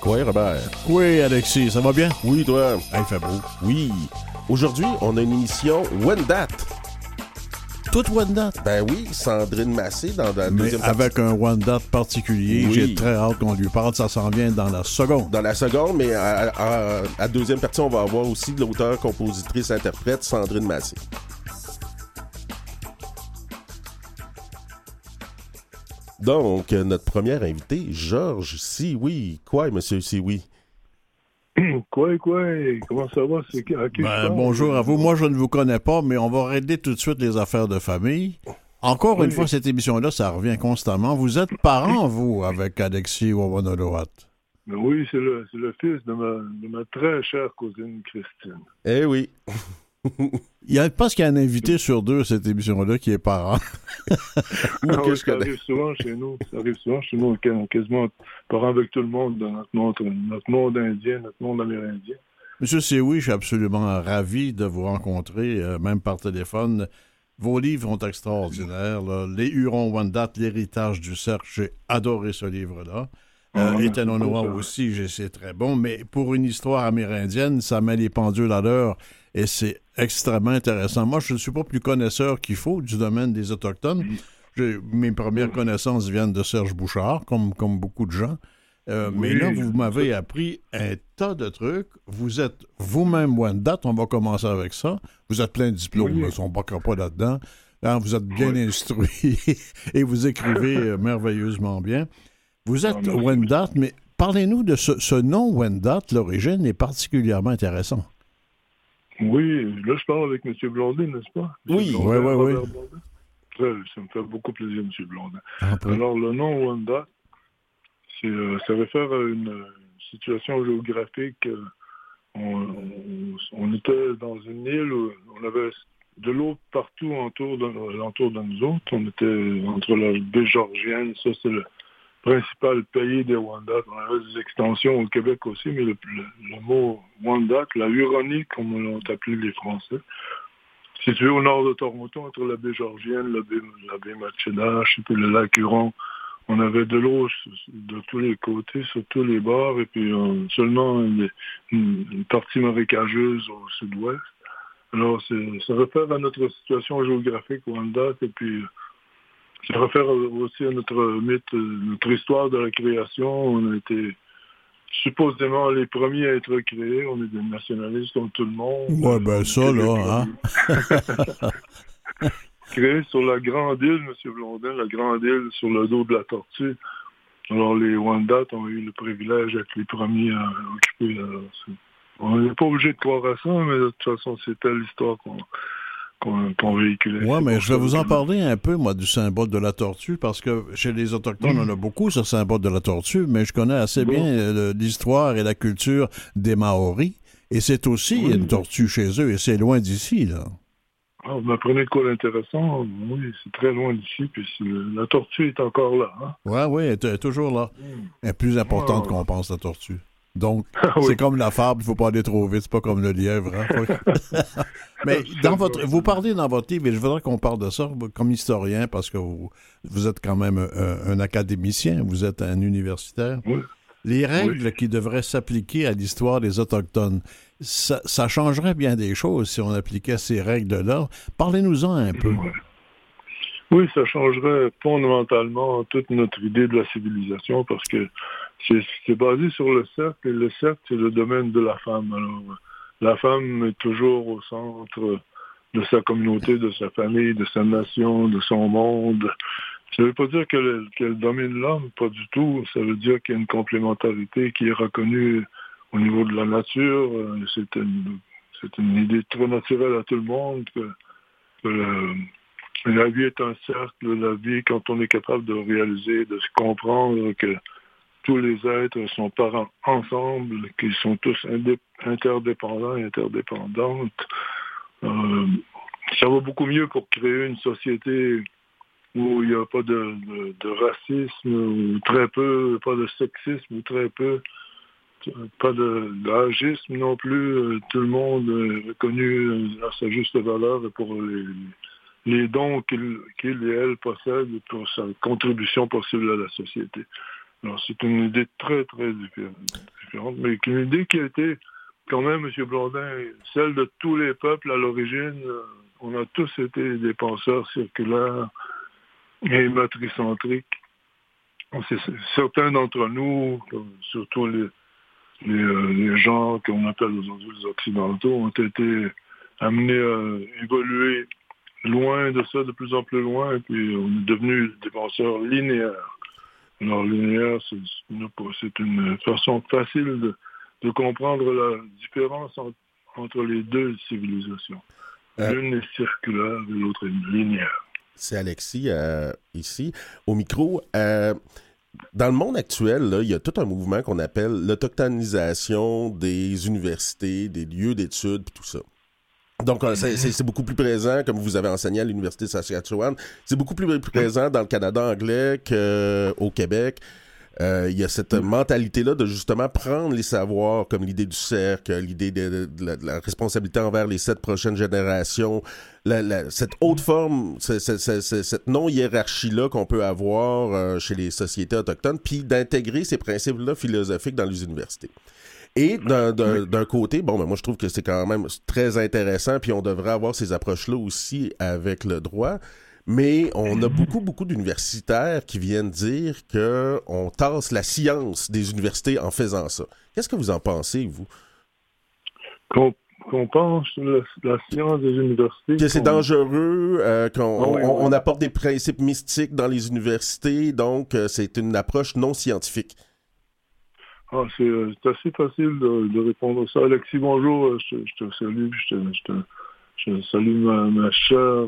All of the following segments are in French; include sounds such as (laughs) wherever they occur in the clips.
Quoi, Robert? Oui, Alexis, ça va bien? Oui, toi? Ah, il fait beau. Oui. Aujourd'hui, on a une émission When That. Toute One Date? Ben oui, Sandrine Massé dans, la Mais deuxième partie. avec un One Date particulier, Oui. j'ai très hâte qu'on lui parle. Ça s'en vient dans la seconde. Dans la seconde, mais à, à- à la deuxième partie, on va avoir aussi l'auteur, compositrice, interprète, Sandrine Massé. Donc, euh, notre premier invité, Georges Sioui. Quoi, monsieur Sioui? (clears throat) Quoi, quoi? Comment ça va? Ben, bonjour à vous. Moi, je ne vous connais pas, mais on va régler tout de suite les affaires de famille. Encore une fois, cette émission-là, ça revient constamment. Vous êtes parents, vous, avec Alexis Wawanodowat. Ben oui, c'est le, c'est le fils de ma, de ma très chère cousine Christine. Eh oui. (laughs) Il y a parce qu'il y a un invité sur deux, cette émission-là, qui est parent. (laughs) Ah que je ça connais. arrive souvent chez nous. Ça arrive souvent chez nous, qu- quasiment parents avec tout le monde dans notre monde, notre monde indien, notre monde amérindien. Monsieur Sioui, je suis absolument ravi de vous rencontrer, euh, même par téléphone. Vos livres sont extraordinaires. là. Les Hurons Wendat, l'héritage du cercle, j'ai adoré ce livre-là. Euh, Ah, et beaucoup, ça. aussi, c'est très bon. Mais pour une histoire amérindienne, ça met les pendules à l'heure et c'est extrêmement intéressant. Moi, je ne suis pas plus connaisseur qu'il faut du domaine des Autochtones. Mes premières connaissances viennent de Serge Bouchard, comme, comme beaucoup de gens. Euh, Mais là, vous m'avez appris un tas de trucs. Vous êtes vous-même Wendat, on va commencer avec ça. Vous êtes plein de diplômes, Oui. on ne pas là-dedans. Hein, vous êtes bien Oui. instruit (laughs) et vous écrivez euh, merveilleusement bien. Vous êtes Ah, merci. Wendat, mais parlez-nous de ce, ce nom Wendat. L'origine est particulièrement intéressant. Oui, là, je parle avec M. Blondin, n'est-ce pas? M. Oui. Blondin. Très- ça me fait beaucoup plaisir, M. Blondin. Entre- Alors, le nom Wanda, c'est, euh, ça réfère à une, euh, situation géographique. euh, on, on- on était dans une île où on avait de l'eau partout autour de, de nous autres. On était entre la baie Georgienne, ça c'est le principal pays des Wendat. On avait des extensions au Québec aussi, mais le, mot Wendat, la Huronie, comme l'ont appelé les Français, situé au nord de Toronto, entre la baie Georgienne, la baie, la baie et puis le lac Huron. On avait de l'eau de tous les côtés, sur tous les bords, et puis euh, seulement une, partie marécageuse au sud-ouest. Alors, ça réfère à notre situation géographique au Wendat, et puis euh, ça réfère aussi à notre mythe, euh, notre histoire de la création. On a été supposément les premiers à être créés. On est des nationalistes comme tout le monde. Ouais, ben ça, là, hein. (laughs) Créé sur la grande île, M. Blondin, la grande île sur le dos de la tortue. Alors, les Wendat ont eu le privilège d'être les premiers à occuper. c'est- on n'est pas obligé de croire à ça, mais de toute façon, c'était l'histoire qu'on qu'on qu'on véhiculait. Oui, mais je vais vous en parler un peu, moi, du symbole de la tortue, parce que chez les Autochtones, on a beaucoup ce symbole de la tortue, mais je connais assez Bon. bien euh, l'histoire et la culture des Maoris. Et c'est aussi Oui. une tortue chez eux, et c'est loin d'ici, là. Ah, vous m'apprenez de quoi d'intéressant? Oui, c'est très loin d'ici, puis la tortue est encore là. Hein? Oui, oui, elle est- elle est toujours là. Elle est plus importante Ah. qu'on pense, la tortue. Donc, Ah oui. c'est comme la fable, il ne faut pas aller trop vite, c'est pas comme le lièvre. hein. (laughs) Mais dans votre, vous parlez dans votre livre, et je voudrais qu'on parle de ça comme historien, parce que vous, vous êtes quand même un, un académicien, vous êtes un universitaire. Oui. Les règles qui devraient s'appliquer à l'histoire des Autochtones, ça, ça changerait bien des choses si on appliquait ces règles-là. Parlez-nous-en un peu. Oui, ça changerait fondamentalement toute notre idée de la civilisation parce que c'est basé sur le cercle et le cercle, c'est le domaine de la femme. Alors, la femme est toujours au centre de sa communauté, de sa famille, de sa nation, de son monde. Ça ne veut pas dire qu'elle domine l'homme, pas du tout. Ça veut dire qu'il y a une complémentarité qui est reconnue au niveau de la nature. C'est une, une idée très naturelle à tout le monde que, que le- la vie est un cercle, la vie, quand on est capable de réaliser, de se comprendre que tous les êtres sont parents ensemble, qu'ils sont tous interdépendants et interdépendantes, euh, ça va beaucoup mieux pour créer une société où il n'y a pas de, racisme, ou très peu, pas de sexisme, ou très peu, pas de non plus. Euh, Tout le monde est reconnu à sa juste valeur pour les, dons qu'il qu'il et elle possèdent pour sa contribution possible à la société. C'est une idée très, très différente, mais une idée qui a été, quand même, M. Blondin, celle de tous les peuples à l'origine. On a tous été des penseurs circulaires et matricentriques. Certains d'entre nous, surtout les, euh, les, gens qu'on appelle aujourd'hui les Occidentaux, ont été amenés à évoluer loin de ça, de plus en plus loin, et puis on est devenu des penseurs linéaires. Alors, linéaire, c'est une, façon facile de, comprendre la différence entre les deux civilisations. Euh. L'une est circulaire et l'autre est linéaire. C'est Alexis euh, ici, au micro. Euh, dans le monde actuel, il y a tout un mouvement qu'on appelle l'autochtonisation des universités, des lieux d'études, tout ça. Donc, euh, c'est beaucoup plus présent, comme vous avez enseigné à l'Université de Saskatchewan, c'est beaucoup plus présent dans le Canada anglais qu'au Québec. Euh, il y a cette mentalité-là de justement prendre les savoirs comme l'idée du cercle, l'idée de, la, responsabilité envers les sept prochaines générations, cette haute forme, cette non-hiérarchie-là qu'on peut avoir euh, chez les sociétés autochtones, puis d'intégrer ces principes-là philosophiques dans les universités. Et d'un côté, bon, ben moi je trouve que c'est quand même très intéressant, puis on devrait avoir ces approches-là aussi avec le droit. Mais on a beaucoup, beaucoup d'universitaires qui viennent dire qu'on tasse la science des universités en faisant ça. Qu'est-ce que vous en pensez, vous? Qu'on pense la, la, science des universités. Que c'est dangereux, euh, qu'on ah apporte des principes mystiques dans les universités, donc euh, c'est une approche non scientifique. Ah, euh, c'est assez facile de, répondre à ça. Alexis, bonjour, je, te salue, je, salue ma, ma chère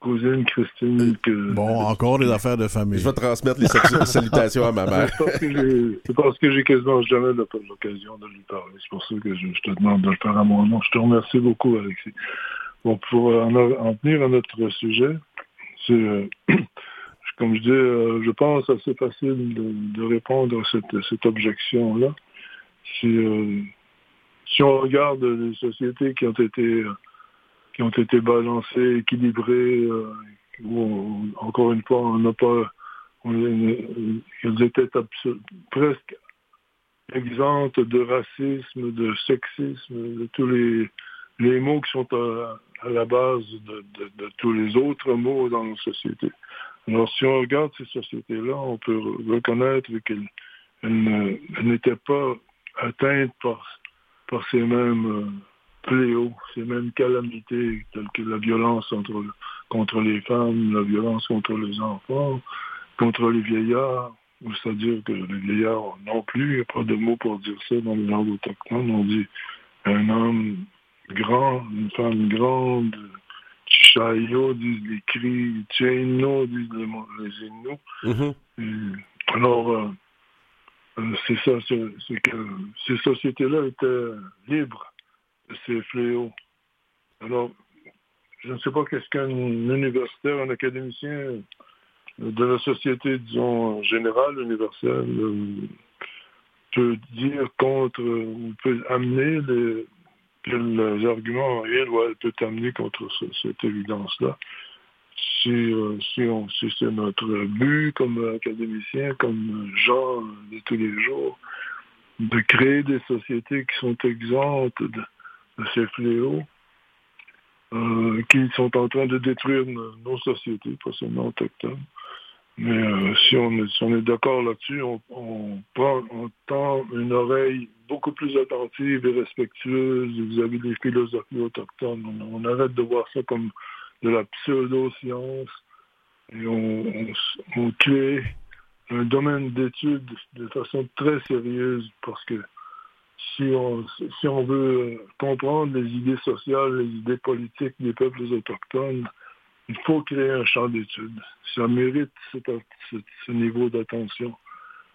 cousine Christine. Que... Bon, encore des affaires de famille. Je vais transmettre les salutations à ma mère. C'est parce que j'ai quasiment jamais l'occasion de lui parler. C'est pour ça que je, te demande de le faire à mon nom. Je te remercie beaucoup, Alexis. Bon, pour en, en tenir à notre sujet, c'est, euh, comme je dis, euh, je pense assez facile de, répondre à cette, objection-là. Si, euh, si on regarde les sociétés qui ont été qui ont été balancés, équilibrés, euh, où encore une fois, on n'a pas, ils étaient presque exemptes de racisme, de sexisme, de tous les mots qui sont à, la base de, tous les autres mots dans nos sociétés. Alors, si on regarde ces sociétés-là, on peut reconnaître qu'elles n'étaient pas atteintes par, par ces mêmes euh, fléaux, ces mêmes calamités telles que la violence entre, contre les femmes, la violence contre les enfants, contre les vieillards. C'est-à-dire que les vieillards non plus, il n'y a pas de mots pour dire ça dans les langues autochtones. On dit un homme grand, une femme grande, Chichayo disent les cris, disent les, les Inuits. Mm-hmm. Alors, euh, euh, c'est ça, c'est que ces sociétés-là étaient libres ces fléaux. Alors, je ne sais pas qu'est-ce qu'un universitaire, un académicien de la société, disons, générale, universelle, euh, peut dire contre, ou peut amener les, quels arguments il ou elle peut amener contre cette évidence-là. Si, euh, si, si c'est notre but comme académicien, comme gens de tous les jours, de créer des sociétés qui sont exemptes de, de ces fléaux euh, qui sont en train de détruire nos, sociétés, pas seulement autochtones. Mais euh, si, on est, si est d'accord là-dessus, on, on, prend, on tend une oreille beaucoup plus attentive et respectueuse vis-à-vis des philosophies autochtones. On, arrête de voir ça comme de la pseudo-science et on, on crée un domaine d'études de façon très sérieuse parce que si on, si on veut comprendre les idées sociales, les idées politiques des peuples autochtones, il faut créer un champ d'études. Ça mérite ce niveau d'attention.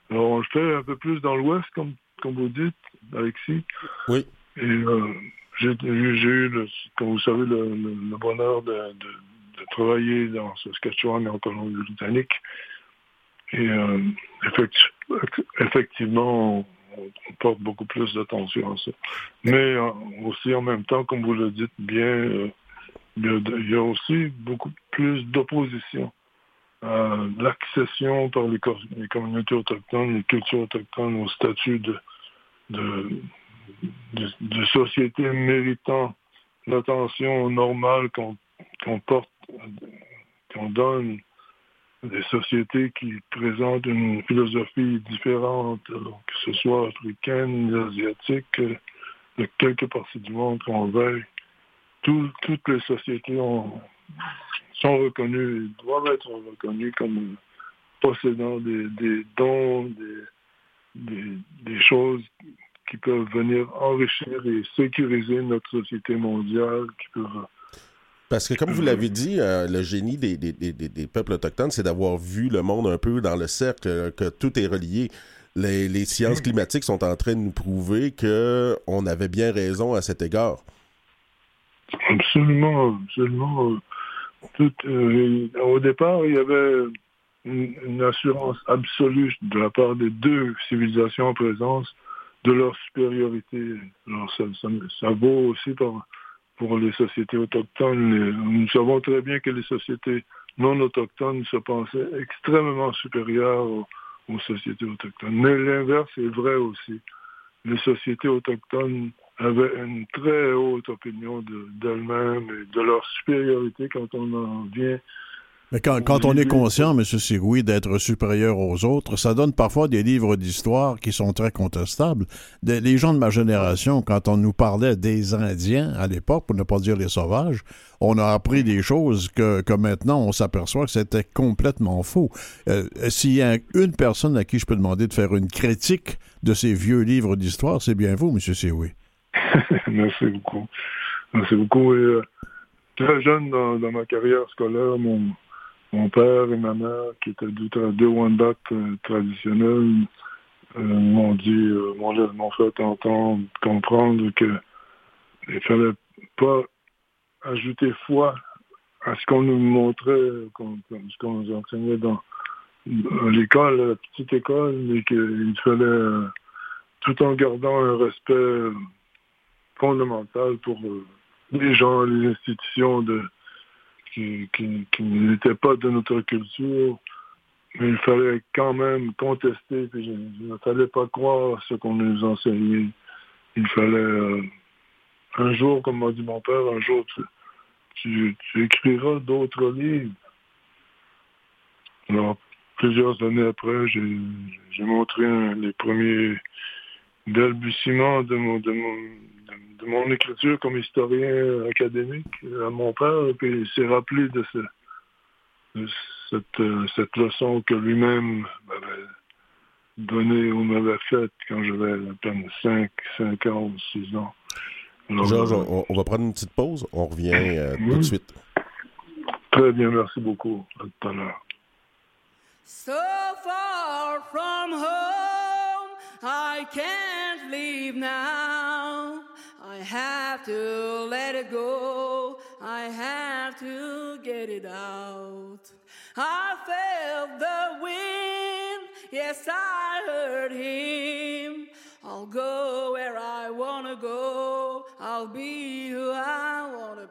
Alors, on le fait un peu plus dans l'Ouest, comme, comme vous dites, Alexis. Oui. Et euh, j'ai eu, comme vous savez, le, bonheur de, travailler dans Saskatchewan et en Colombie-Britannique. Et euh, effectivement, on, porte beaucoup plus d'attention à ça. Mais euh, aussi, en même temps, comme vous le dites bien, il y a aussi beaucoup plus d'opposition l'accession par les, communautés autochtones, les cultures autochtones au statut de, société méritant l'attention normale qu'on porte, qu'on donne des sociétés qui présentent une philosophie différente, que ce soit africaine, asiatique, de quelque partie du monde qu'on toutes les sociétés sont reconnues, doivent être reconnues comme possédant des, dons, des, choses qui peuvent venir enrichir et sécuriser notre société mondiale, qui peuvent parce que, comme vous l'avez dit, euh, le génie des, peuples autochtones, c'est d'avoir vu le monde un peu dans le cercle, que tout est relié. Les, sciences climatiques sont en train de nous prouver qu'on avait bien raison à cet égard. Absolument, absolument. Euh, au départ, il y avait une, assurance absolue de la part des deux civilisations en présence de leur supériorité. Alors ça, vaut aussi pour les sociétés autochtones. Nous savons très bien que les sociétés non autochtones se pensaient extrêmement supérieures aux, sociétés autochtones. Mais l'inverse est vrai aussi. Les sociétés autochtones avaient une très haute opinion d'elles-mêmes et de leur supériorité quand on en vient mais quand, quand on est conscient, M. Sigoui, d'être supérieur aux autres, ça donne parfois des livres d'histoire qui sont très contestables. les gens de ma génération, quand on nous parlait des Indiens à l'époque, pour ne pas dire les sauvages, on a appris des choses que, que maintenant on s'aperçoit que c'était complètement faux. Euh, s'il y a une personne à qui je peux demander de faire une critique de ces vieux livres d'histoire, c'est bien vous, M. Sigoui. (laughs) Merci beaucoup. Merci beaucoup. Euh, très jeune dans, dans ma carrière scolaire, mon père et ma mère, qui étaient deux, Wendat euh, traditionnels, euh, m'ont dit, euh, m'ont fait entendre, comprendre que il fallait pas ajouter foi à ce qu'on nous montrait, ce qu'on nous enseignait dans, l'école, la petite école, mais qu'il fallait, tout en gardant un respect fondamental pour les gens, les institutions de, qui, n'était pas de notre culture, mais il fallait quand même contester, puis il ne fallait pas croire ce qu'on nous enseignait. Il fallait, euh, un jour, comme m'a dit mon père, un jour, tu, écriras d'autres livres. Alors, plusieurs années après, j'ai montré les premiers de mon, de mon, de mon écriture comme historien académique à mon père, et puis il s'est rappelé de, cette, cette, leçon que lui-même m'avait donnée ou m'avait faite quand j'avais à peine 5, 5 ans ou 6 ans. Georges, on, va prendre une petite pause. On revient euh, tout de suite. Très bien, merci beaucoup. À tout à l'heure. So far from home, I can't leave now. I have to let it go. I have to get it out. I felt the wind. Yes, I heard him. I'll go where I wanna go. I'll be who I wanna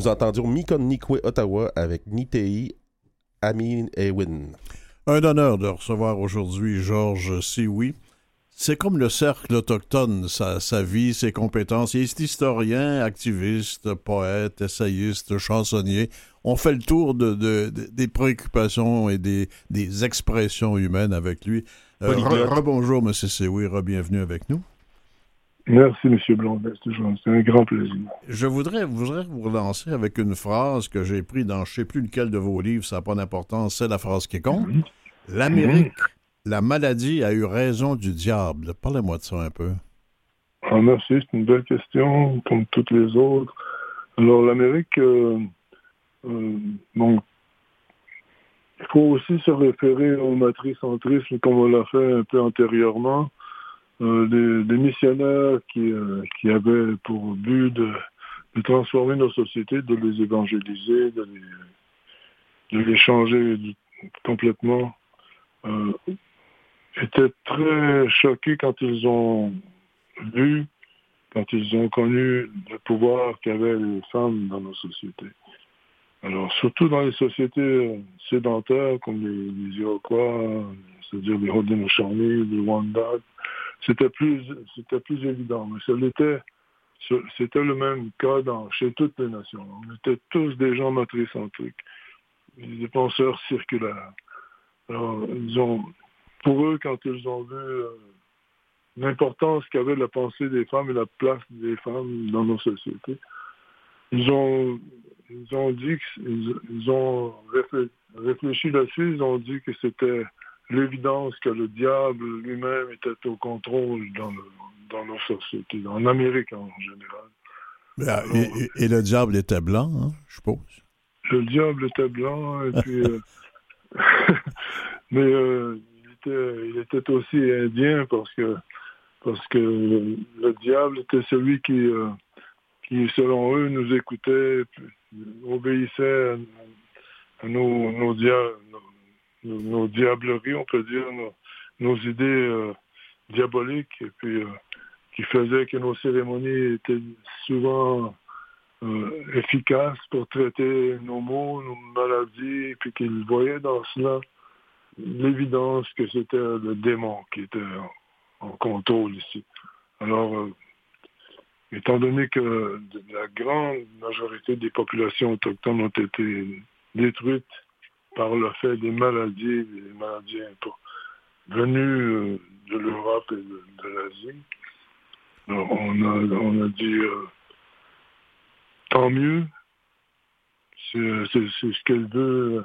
Nous entendions Mikon Nikwe Ottawa avec Nitei Amin Ewin. Un honneur de recevoir aujourd'hui Georges Sioui. C'est comme le cercle autochtone, sa, sa, vie, ses compétences. Il est historien, activiste, poète, essayiste, chansonnier. On fait le tour de, de, de des préoccupations et des, des, expressions humaines avec lui. Euh, Rebonjour, M. Sioui, re-bienvenue avec nous. Merci, M. Blondet. C'est un grand plaisir. Je voudrais, voudrais vous relancer avec une phrase que j'ai prise dans je ne sais plus lequel de vos livres, ça n'a pas d'importance, c'est la phrase qui compte. L'Amérique, la maladie a eu raison du diable. Parlez-moi de ça un peu. Ah, merci, c'est une belle question, comme toutes les autres. Alors, l'Amérique, euh, euh, bon, il faut aussi se référer au matricentrisme comme on l'a fait un peu antérieurement. Euh, des, missionnaires qui, euh, qui avaient pour but de, transformer nos sociétés, de les évangéliser, de les, changer complètement, euh, étaient très choqués quand ils ont vu, quand ils ont connu le pouvoir qu'avaient les femmes dans nos sociétés. Alors, surtout dans les sociétés sédentaires comme les, les Iroquois, c'est-à-dire les Haudenosaunee, les Wendat, c'était plus, c'était plus évident. Mais c'était, c'était le même cas dans, chez toutes les nations. On était tous des gens matricentriques, des penseurs circulaires. Ils ont, pour eux, quand ils ont vu euh, l'importance qu'avait la pensée des femmes et la place des femmes dans nos sociétés, ils ont, ils ont dit, ils, ils ont réfléchi là-dessus, ils ont dit que c'était l'évidence que le diable lui-même était au contrôle dans, le, dans, nos sociétés, en Amérique en général. Alors, et, et, le diable était blanc, hein, je suppose? Le diable était blanc, et puis. (laughs) euh, (laughs) mais euh, il, était, il, était, aussi indien parce que, parce que le, le diable était celui qui, euh, qui, selon eux, nous écoutait, obéissait à, à nos, nos, diables, nos, nos, diableries, on peut dire, nos, idées euh, diaboliques, et puis euh, qui faisaient que nos cérémonies étaient souvent euh, efficaces pour traiter nos maux, nos maladies, et puis qu'ils voyaient dans cela l'évidence que c'était le démon qui était en, en contrôle ici. Alors, euh, étant donné que la grande majorité des populations autochtones ont été détruites par le fait des maladies, des maladies venues de l'Europe et de, l'Asie. On a, on a dit euh, tant mieux, c'est ce qu'elle veut,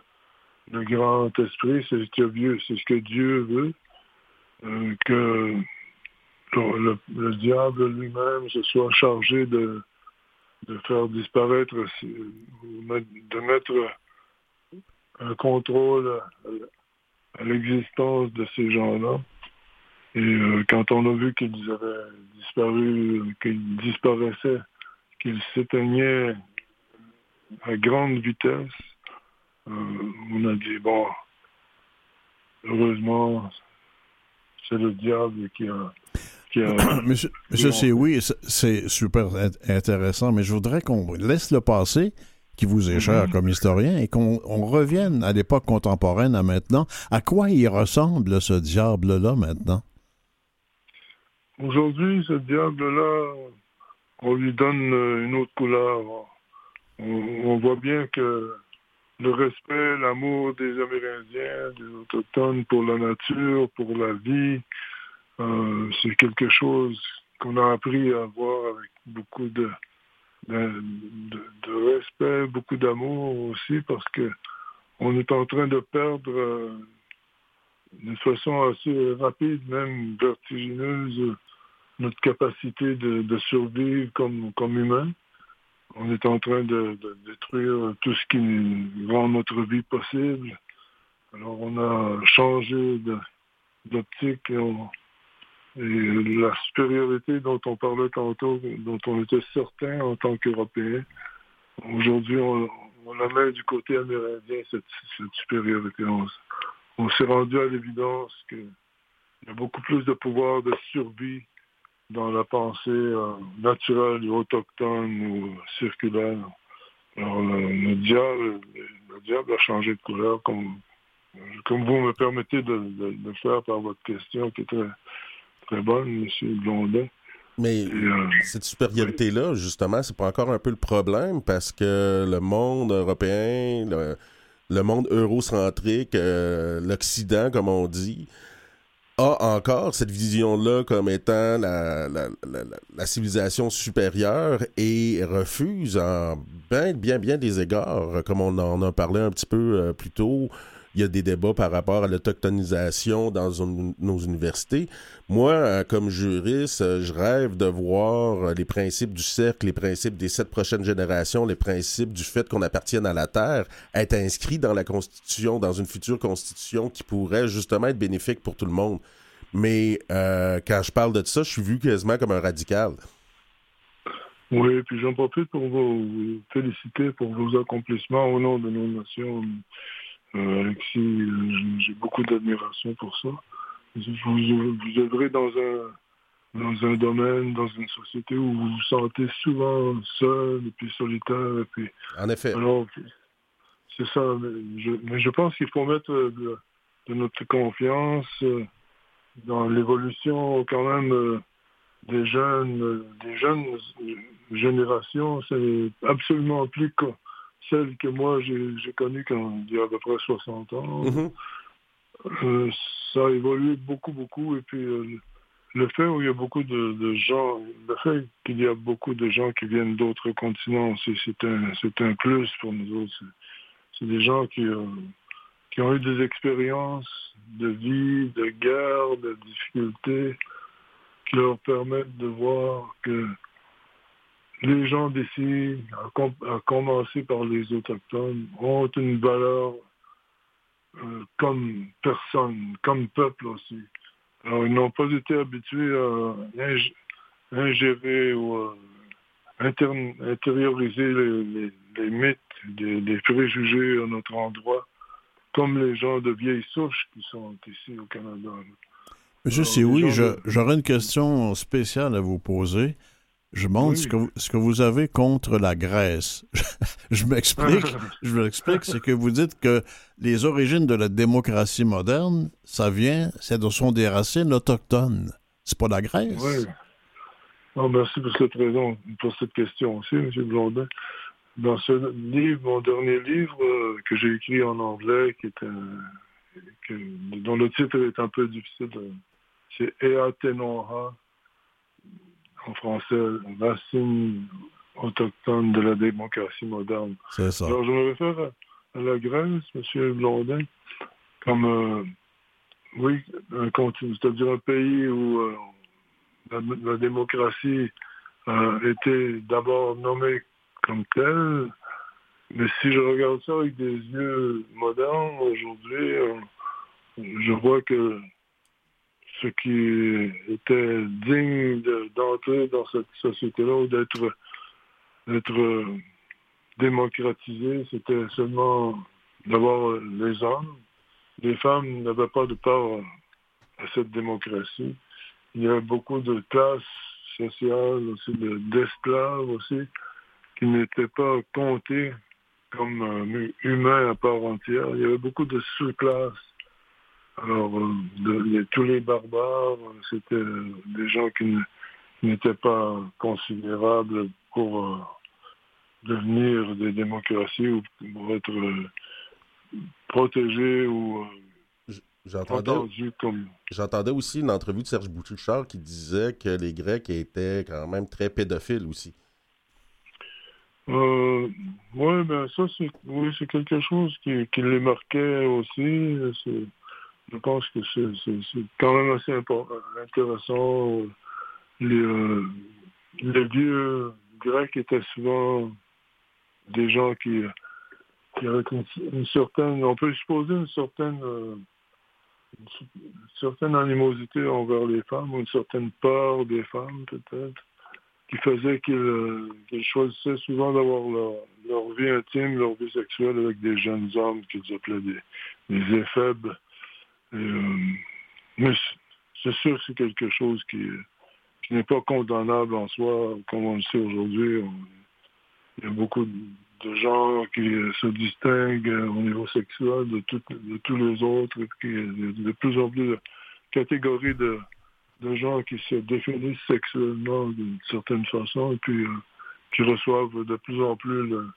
le grand esprit, c'est ce que Dieu, c'est ce que Dieu veut, euh, que le, le diable lui-même se soit chargé de, de faire disparaître, de mettre contrôle à l'existence de ces gens-là. Et euh, quand on a vu qu'ils avaient disparu, qu'ils disparaissaient, qu'ils s'éteignaient à grande vitesse, euh, on a dit, bon, heureusement, c'est le diable qui a... Monsieur, monsieur c'est oui, c'est super intéressant, mais je voudrais qu'on laisse le passé qui vous est cher comme historien, et qu'on revienne à l'époque contemporaine à maintenant. À quoi il ressemble ce diable-là maintenant? Aujourd'hui, ce diable-là, on lui donne une autre couleur. On, on, voit bien que le respect, l'amour des Amérindiens, des Autochtones pour la nature, pour la vie, euh, c'est quelque chose qu'on a appris à voir avec beaucoup de, de, de, respect, beaucoup d'amour aussi, parce que on est en train de perdre euh, de façon assez rapide, même vertigineuse, notre capacité de, de survivre comme, comme humain. On est en train de, de, détruire tout ce qui rend notre vie possible. Alors on a changé d'optique et, et, la supériorité dont on parlait tantôt, dont on était certain en tant qu'Européens, aujourd'hui on, on, la met du côté amérindien, cette, supériorité. On, s'est rendu à l'évidence qu'il y a beaucoup plus de pouvoir de survie dans la pensée euh, naturelle ou autochtone ou circulaire. Alors, le, le, diable, le, a changé de couleur, comme, vous me permettez de, de faire par votre question, qui est très bonne, M. Blondet. Mais euh, cette supériorité-là, justement, c'est pas encore un peu le problème parce que le monde européen, le, le monde eurocentrique, euh, l'Occident, comme on dit, a encore cette vision-là comme étant la, la, la, la, civilisation supérieure et refuse en bien, bien, bien des égards, comme on en a parlé un petit peu euh, plus tôt, il y a des débats par rapport à l'autochtonisation dans nos universités. Moi, euh, comme juriste, euh, je rêve de voir les principes du cercle, les principes des sept prochaines générations, les principes du fait qu'on appartienne à la Terre, être inscrits dans la Constitution, dans une future Constitution qui pourrait justement être bénéfique pour tout le monde. Mais euh, quand je parle de ça, je suis vu quasiment comme un radical. Oui, puis j'en profite pour vous féliciter pour vos accomplissements au nom de nos nations. Euh, Alexis, j'ai beaucoup d'admiration pour ça. Vous, vous œuvrez dans un, dans un domaine, dans une société où vous vous sentez souvent seul et puis solitaire. Et puis, en effet. Alors, c'est ça. Mais je, mais je pense qu'il faut mettre de, de, notre confiance dans l'évolution quand même euh, des jeunes, des jeunes générations. C'est absolument plus celle que moi j'ai connue quand il y a à peu près 60 ans. Mm -hmm. euh, ça a évolué beaucoup, beaucoup. Et puis euh, le fait où il y a beaucoup de, de gens, le fait qu'il y a beaucoup de gens qui viennent d'autres continents, c'est un, un plus pour nous autres. C'est des gens qui, euh, qui ont eu des expériences de vie, de guerre, de difficultés, qui leur permettent de voir que les gens d'ici, à, com à, commencer par les autochtones, ont une valeur euh, comme personne, comme peuple aussi. Alors, ils n'ont pas été habitués à ingérer ou à intérioriser les, les, les mythes, préjugés à notre endroit, comme les gens de vieille souche qui sont ici au Canada. Monsieur Sioui, j'aurais une question spéciale à vous poser. Je demande oui. ce, que vous, ce que vous avez contre la Grèce. (laughs) je m'explique. je m'explique, c'est que vous dites que les origines de la démocratie moderne, ça vient, ce sont des racines autochtones. C'est pas la Grèce. Oui. Non, merci pour cette raison, pour cette question aussi, M. Blondin. Dans ce livre, mon dernier livre euh, que j'ai écrit en anglais, qui est un, que, dont le titre est un peu difficile, c'est Ea Tenoha, en français, racine autochtone de la démocratie moderne. C'est ça. Alors, je me réfère à, à la Grèce, M. Blondin, comme, euh, oui, un continent, c'est-à-dire un pays où euh, la, la, démocratie euh, était d'abord nommée comme telle, mais si je regarde ça avec des yeux modernes aujourd'hui, je vois que ce qui était digne d'entrer de, dans cette société-là ou d'être d'être démocratisé, c'était seulement d'avoir les hommes. Les femmes n'avaient pas de part à cette démocratie. Il y avait beaucoup de classes sociales aussi, d'esclaves aussi, qui n'étaient pas comptés comme euh, humains à part entière. Il y avait beaucoup de sous-classes alors, de, tous les barbares, c'était des gens qui n'étaient pas considérables pour euh, devenir des démocraties ou pour être euh, protégés ou euh, J'entendais, comme... j'entendais aussi une entrevue de Serge Bouchard qui disait que les Grecs étaient quand même très pédophiles aussi. Euh, oui, ben ça, c'est, oui, quelque chose qui, qui les marquait aussi. Je pense que c'est quand même assez intéressant. Les, dieux grecs étaient souvent des gens qui, avaient une, certaine, on peut supposer une certaine, certaine animosité envers les femmes, ou une certaine peur des femmes peut-être, qui faisait qu'ils qu'ils choisissaient souvent d'avoir leur, leur vie intime, leur vie sexuelle avec des jeunes hommes qu'ils appelaient des, des éphèbes. Euh, mais c'est sûr c'est quelque chose qui, qui n'est pas condamnable en soi, comme on le sait aujourd'hui. Il y a beaucoup de gens qui euh, se distinguent euh, au niveau sexuel de, de tous les autres, a de plus en plus de catégories de, de gens qui se définissent sexuellement d'une certaine façon, et puis qui reçoivent de plus en plus le,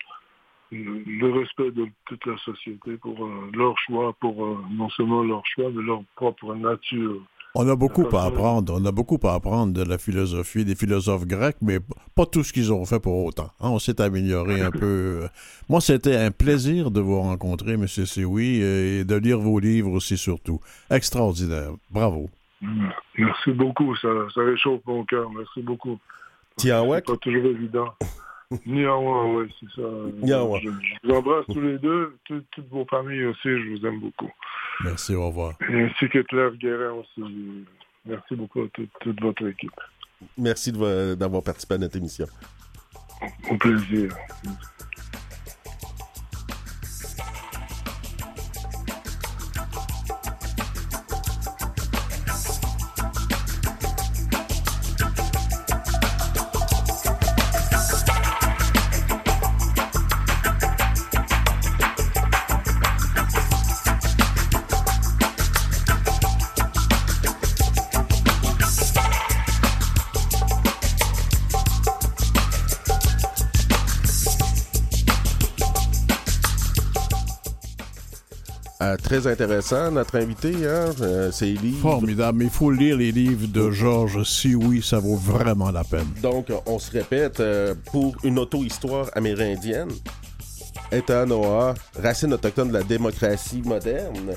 le- respect de toute la société pour euh, leur choix, pour euh, non seulement leur choix, mais leur propre nature. On a beaucoup à apprendre. On a beaucoup à apprendre de la philosophie des philosophes grecs, mais pas tout ce qu'ils ont fait pour autant. hein. On s'est amélioré un peu. Moi, c'était un plaisir de vous rencontrer, M. Sioui, et de lire vos livres aussi, surtout. Extraordinaire. Bravo. Merci beaucoup, ça, ça réchauffe mon cœur. Merci beaucoup. Tiawak? C'est pas toujours évident. Niawa, oui, c'est ça. Niawa. Je, je vous embrasse tous les deux, tout- toutes vos familles aussi, je vous aime beaucoup. Merci, au revoir. Et ainsi que Claire Guérin aussi. Merci beaucoup à toute, toute votre équipe. Merci d'avoir participé à notre émission. Au plaisir. Très intéressant, notre invité, hein, euh, c'est Élie. Formidable. Mais il faut lire les livres de Georges Sioui, ça vaut vraiment la peine. Donc, on se répète, euh, pour une auto-histoire amérindienne, Etanoa, racine autochtone de la démocratie moderne,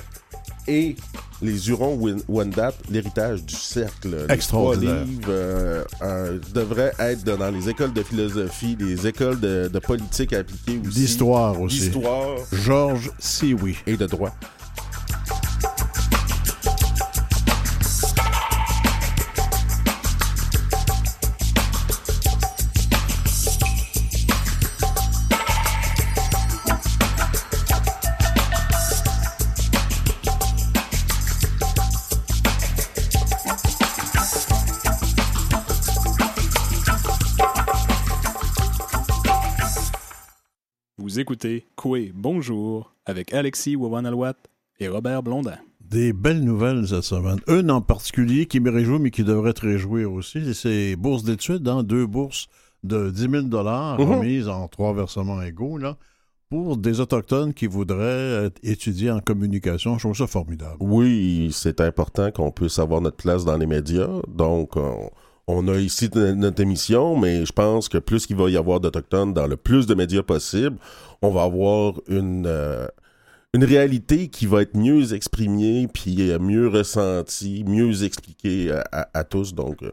et les Hurons-Wendat, l'héritage du cercle. Les Extraordinaire. trois livres euh, euh, devraient être dans les écoles de philosophie, les écoles de, de politique appliquée aussi. D'histoire aussi. D'histoire Georges Sioui. et de droit. Écoutez Coué Bonjour avec Alexis Wawanalwat et Robert Blondin. Des belles nouvelles cette semaine. Une en particulier qui me réjouit, mais qui devrait te réjouir aussi, c'est bourse d'études, hein, deux bourses de 10 000 dollars Mhm. remises en trois versements égaux, là, pour des Autochtones qui voudraient étudier en communication. Je trouve ça formidable. Oui, c'est important qu'on puisse avoir notre place dans les médias. Donc, on, on a ici notre émission, mais je pense que plus qu'il va y avoir d'Autochtones dans le plus de médias possible, on va avoir une, euh, une réalité qui va être mieux exprimée, puis euh, mieux ressentie, mieux expliquée à, à- à tous. Donc, euh,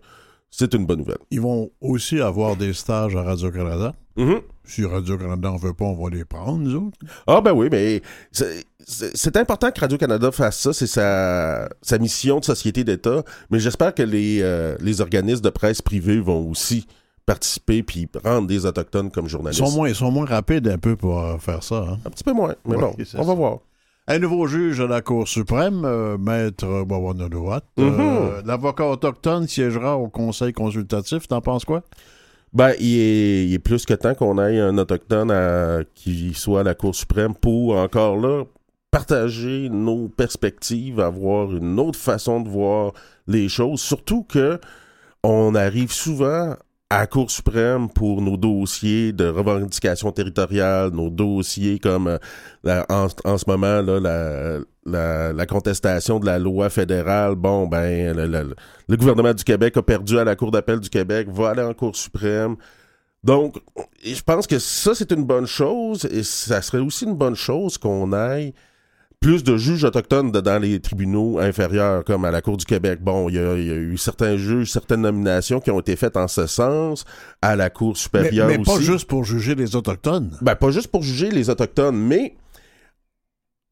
c'est une bonne nouvelle. Ils vont aussi avoir des stages à Radio-Canada. Mhm. Si Radio-Canada en veut pas, on va les prendre, nous autres. Ah ben oui, mais c'est- important que Radio-Canada fasse ça, c'est sa, sa mission de société d'État, mais j'espère que les, euh, les organismes de presse privés vont aussi participer puis prendre des Autochtones comme Ils journalistes. sont moins, ils sont moins rapides un peu pour euh, faire ça. hein. Un petit peu moins, mais Ouais, bon, on va voir. Un nouveau juge à la Cour suprême, euh, Maître Wawanadouat. Mhm. Euh, L'avocat autochtone siégera au Conseil consultatif. T'en penses quoi? Ben, il est, plus que temps qu'on ait un Autochtone à- qui soit à la Cour suprême pour, encore là, partager nos perspectives, avoir une autre façon de voir les choses. Surtout que on arrive souvent à Cour suprême pour nos dossiers de revendication territoriale, nos dossiers comme euh, en, en ce moment là, la, la, la contestation de la loi fédérale. Bon, ben, le, le- le gouvernement du Québec a perdu à la Cour d'appel du Québec, va aller en Cour suprême. Donc, je pense que ça, c'est une bonne chose et ça serait aussi une bonne chose qu'on aille plus de juges autochtones de- dans les tribunaux inférieurs, comme à la Cour du Québec. Bon, il y, a, il y a eu certains juges, certaines nominations qui ont été faites en ce sens, à la Cour Mais, supérieure mais aussi. pas juste pour juger les Autochtones. Ben, pas juste pour juger les Autochtones, mais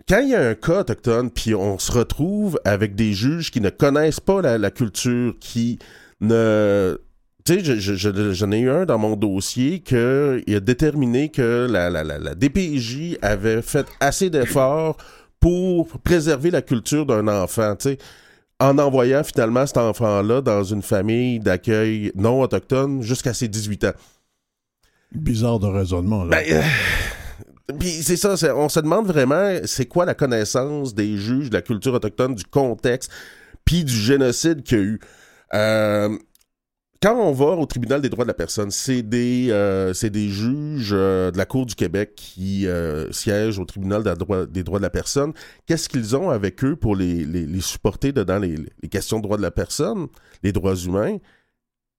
quand il y a un cas autochtone, puis on se retrouve avec des juges qui ne connaissent pas la, la culture, qui ne... Tu sais, je- je- je- j'en ai eu un dans mon dossier qui a déterminé que la, la DPJ avait fait assez d'efforts pour préserver la culture d'un enfant, tu sais, en envoyant finalement cet enfant-là dans une famille d'accueil non autochtone jusqu'à ses 18 ans. Bizarre de raisonnement, là. Ben, euh, puis c'est ça, on se demande vraiment c'est quoi la connaissance des juges de la culture autochtone, du contexte, puis du génocide qu'il y a eu. Euh, quand on va au tribunal des droits de la personne, c'est des, euh, des juges euh, de la Cour du Québec qui euh, siègent au tribunal des droits de la personne. Qu'est-ce qu'ils ont avec eux pour les, les, les supporter dedans les, les questions de droits de la personne, les droits humains?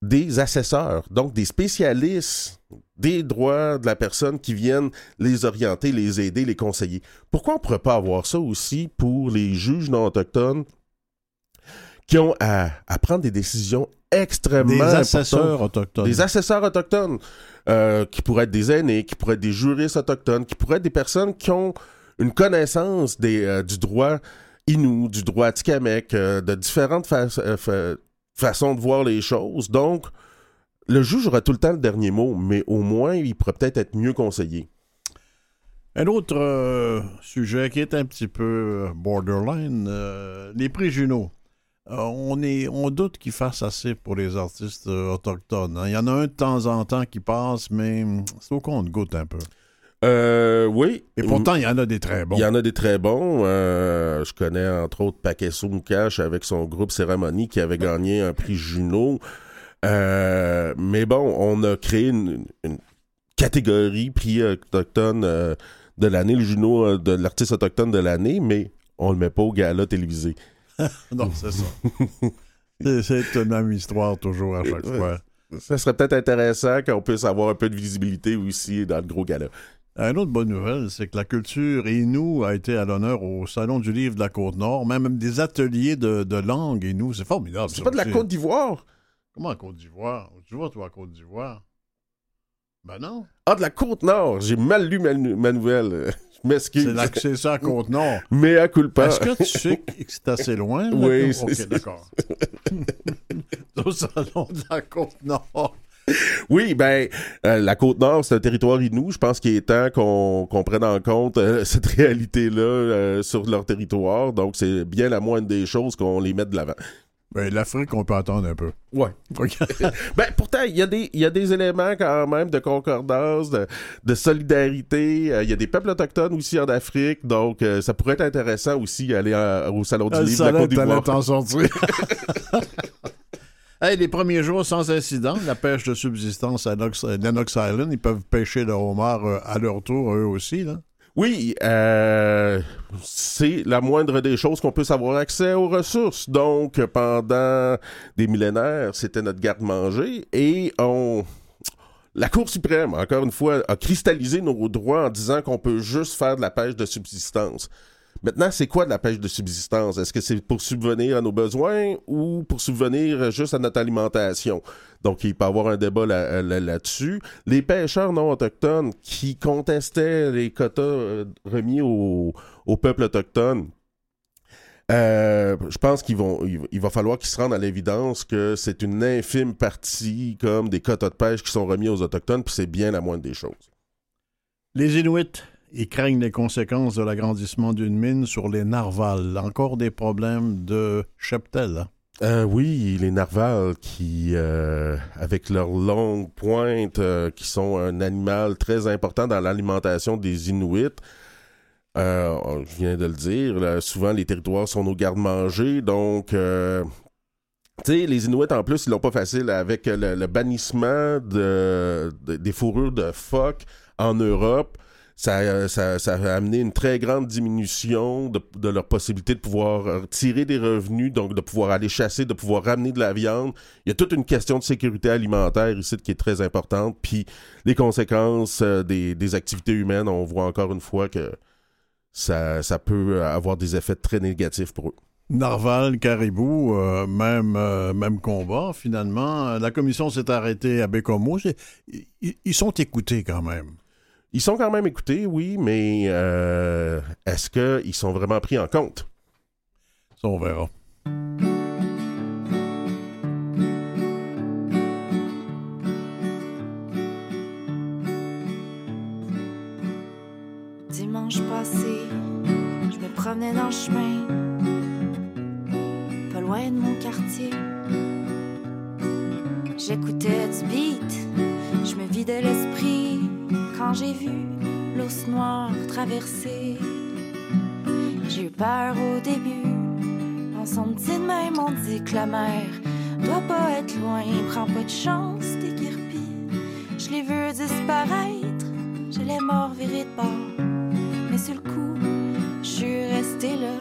Des assesseurs, donc des spécialistes des droits de la personne qui viennent les orienter, les aider, les conseiller. Pourquoi on ne pourrait pas avoir ça aussi pour les juges non autochtones qui ont à, à prendre des décisions extrêmement des assesseurs autochtones. Des assesseurs autochtones, euh, qui pourraient être des aînés, qui pourraient être des juristes autochtones, qui pourraient être des personnes qui ont une connaissance des, euh, du droit inou, du droit atikamekw, euh, de différentes fa- euh, fa- façons de voir les choses. Donc, le juge aura tout le temps le dernier mot, mais au moins, il pourrait peut-être être mieux conseillé. Un autre sujet qui est un petit peu borderline, les prix Juno. Euh, on, est, on doute qu'ils fassent assez pour les artistes euh, autochtones. hein. Il y en a un de temps en temps qui passe, mais hum, c'est au compte-goutte un peu. Euh, oui. Et pourtant, il y en a des très bons. Il y en a des très bons. Euh, je connais entre autres Pakeso Mukash avec son groupe Cérémonie qui avait gagné un prix Juno. Euh, mais bon, on a créé une, une catégorie prix autochtone de l'année, le Juno de l'artiste autochtone de l'année, mais on le met pas au gala télévisé. (laughs) Non, c'est ça. (laughs) C'est- une même histoire toujours à chaque fois. Ça serait peut-être intéressant qu'on puisse avoir un peu de visibilité aussi dans le gros gala. Une autre bonne nouvelle, c'est que la culture Inou a été à l'honneur au Salon du Livre de la Côte-Nord, même des ateliers de, de langue Inou. C'est formidable. C'est pas de la. Côte d'Ivoire? Comment en Côte d'Ivoire? Tu vois, toi, Côte d'Ivoire? Ben non. Ah, de la Côte-Nord! J'ai mal lu ma, ma nouvelle. Je m'excuse. C'est ça à Côte-Nord. Mais à culpa. Est-ce que tu sais que c'est assez loin? là? Oui, c'est- Ok, d'accord. (laughs) au Salon de la Côte-Nord. Oui, ben, euh, la Côte-Nord, c'est un territoire inou. Je pense qu'il est temps qu'on qu'on prenne en compte euh, cette réalité-là euh, sur leur territoire. Donc, c'est bien la moindre des choses qu'on les mette de l'avant. Ben, l'Afrique, on peut attendre un peu. Ouais. (laughs) Ben, pourtant, il y, a des- il y a des éléments quand même de concordance, de, de solidarité. Euh, Il y a des peuples autochtones aussi en Afrique. Donc, euh, ça pourrait être intéressant aussi aller à- au Salon du Le Livre de la Côte d'Ivoire. t'en sortir. (laughs) Hey, les premiers jours sans incident, la pêche de subsistance à Nox, Island, ils peuvent pêcher le homard euh, à leur tour, eux aussi. Là. Oui, euh, c'est la moindre des choses qu'on puisse avoir accès aux ressources. Donc, pendant des millénaires, c'était notre garde-manger et on... La Cour suprême, encore une fois, a cristallisé nos droits en disant qu'on peut juste faire de la pêche de subsistance. Maintenant, c'est quoi de la pêche de subsistance? Est-ce que c'est pour subvenir à nos besoins ou pour subvenir juste à notre alimentation? Donc, il peut y avoir un débat là- là-dessus. Les pêcheurs non autochtones qui contestaient les quotas euh, remis au, au peuple autochtone, euh, je pense qu'il il va falloir qu'ils se rendent à l'évidence que c'est une infime partie comme des quotas de pêche qui sont remis aux autochtones, puis c'est bien la moindre des choses. Les Inuits, ils craignent les conséquences de l'agrandissement d'une mine sur les narvals. Encore des problèmes de cheptel. hein? Euh, oui, les narvals qui, euh, avec leurs longues pointes, euh, qui sont un animal très important dans l'alimentation des Inuits. Je viens de le dire, souvent les territoires sont nos gardes-manger, donc euh, tu sais, les Inuits en plus, ils l'ont pas facile avec le, bannissement de- des fourrures de phoques en Europe. Ça, euh, ça, ça a amené une très grande diminution de, leur possibilité de pouvoir euh, tirer des revenus, donc de pouvoir aller chasser, de pouvoir ramener de la viande. Il y a toute une question de sécurité alimentaire ici qui est très importante. Puis les conséquences euh, des, activités humaines, on voit encore une fois que ça, ça peut avoir des effets très négatifs pour eux. Narval, Caribou, même, même combat, finalement. La commission s'est arrêtée à Bécomo. Ils sont écoutés quand même. Ils sont quand même écoutés, oui, mais euh, est-ce qu'ils sont vraiment pris en compte? Ça, on verra. Dimanche passé, je me promenais dans le chemin, pas loin de mon quartier. J'écoutais du beat, je me vidais l'esprit quand j'ai vu l'ours noir traverser. J'ai eu peur au début, dans son petit main m'ont dit que la mer doit pas être loin, prends pas de chance, t'équirpis. Je l'ai vu disparaître, je l'ai mort viré de bord mais sur le coup, je suis restée là.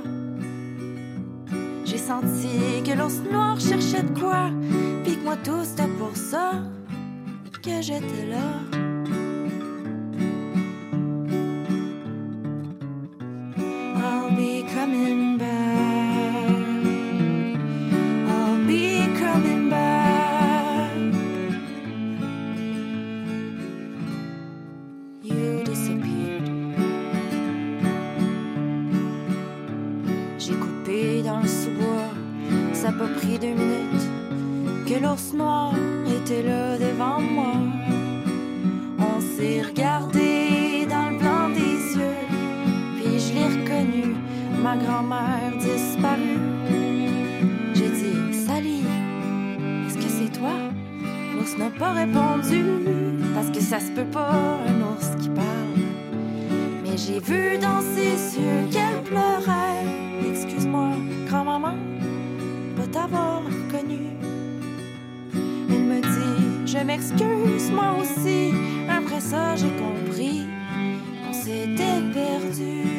J'ai senti que l'ours noir cherchait de quoi, pis que moi tout c'était pour ça que j'étais là. Ça pas pris deux minutes que l'ours noir était là devant moi. On s'est regardé dans le blanc des yeux, puis je l'ai reconnu, ma grand-mère disparue. J'ai dit, Sally, est-ce que c'est toi? L'ours n'a pas répondu, parce que ça se peut pas, un ours qui parle. Mais j'ai vu dans ses yeux qu'elle pleurait. Excuse-moi, grand-maman, t'avoir reconnu. Elle me dit, je m'excuse, moi aussi. Après ça, j'ai compris, on s'était perdu.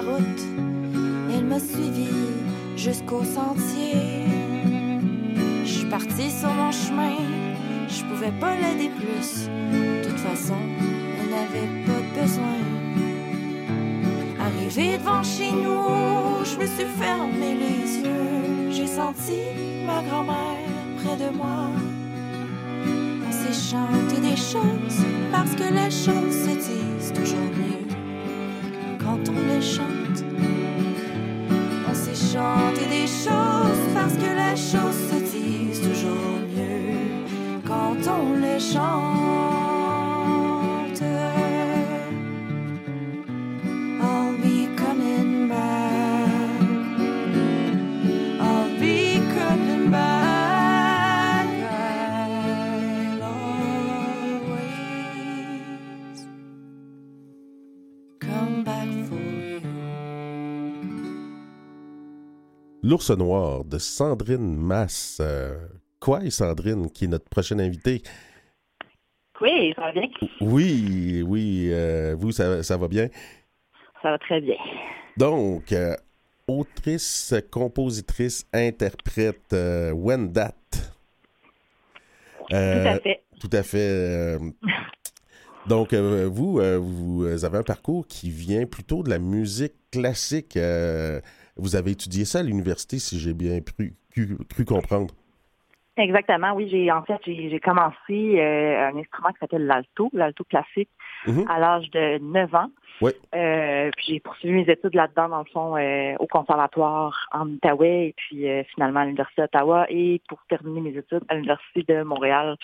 Route. Elle m'a suivi jusqu'au sentier. Je suis partie sur mon chemin, je pouvais pas l'aider plus. De toute façon, elle n'avait pas besoin. Arrivé devant chez nous, je me suis fermé les yeux. J'ai senti ma grand-mère près de moi. On s'est chanté des choses parce que les choses L'ours noir de Sandrine Masse. Euh, quoi, Sandrine, qui est notre prochaine invitée? Oui, ça va bien? Oui, oui, euh, vous, ça, ça va bien? Ça va très bien. Donc, euh, autrice, compositrice, interprète euh, Wendat. tout à fait. Tout à fait. donc, vous, vous avez un parcours qui vient plutôt de la musique classique. Vous avez étudié ça à l'université, si j'ai bien cru, comprendre. Exactement, oui. J'ai en fait j'ai commencé euh, un instrument qui s'appelle l'alto, l'alto classique, Mhm. à l'âge de 9 ans. Oui. Euh, puis j'ai poursuivi mes études là-dedans, dans le fond, euh, au conservatoire en Outaouais et puis finalement à l'Université d'Ottawa et pour terminer mes études à l'Université de Montréal